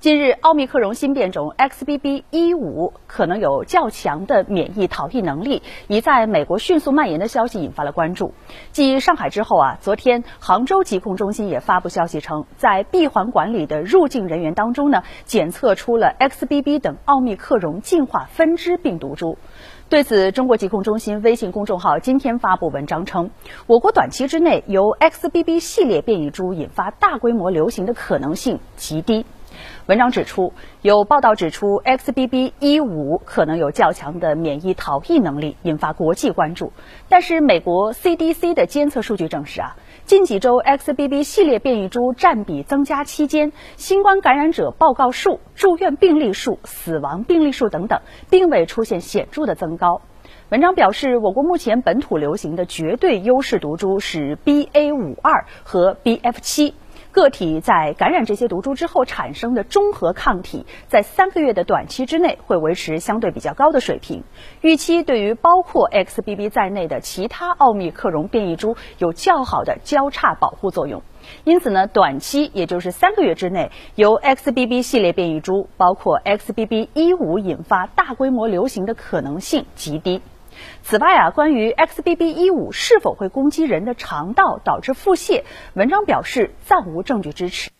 近日，奥密克戎新变种 XBB.1.5 可能有较强的免疫逃逸能力，已在美国迅速蔓延的消息引发了关注。继上海之后啊，昨天杭州疾控中心也发布消息称，在闭环管理的入境人员当中呢，检测出了 XBB 等奥密克戎进化分支病毒株。对此，中国疾控中心微信公众号今天发布文章称，我国短期之内由 XBB 系列变异株引发大规模流行的可能性极低。文章指出，有报道指出 XBB.1.5 可能有较强的免疫逃逸能力，引发国际关注。但是，美国 CDC 的监测数据证实啊，近几周 XBB 系列变异株占比增加期间，新冠感染者报告数、住院病例数、死亡病例数等等，并未出现显著的增高。文章表示，我国目前本土流行的绝对优势毒株是 BA.5.2 和 BF.7。个体在感染这些毒株之后产生的中和抗体，在三个月的短期之内会维持相对比较高的水平。预期对于包括 XBB 在内的其他奥密克戎变异株有较好的交叉保护作用。因此呢，短期也就是三个月之内，由 XBB 系列变异株，包括 XBB.1.5 引发大规模流行的可能性极低。此外啊，关于 XBB.1.5 是否会攻击人的肠道导致腹泻，文章表示暂无证据支持。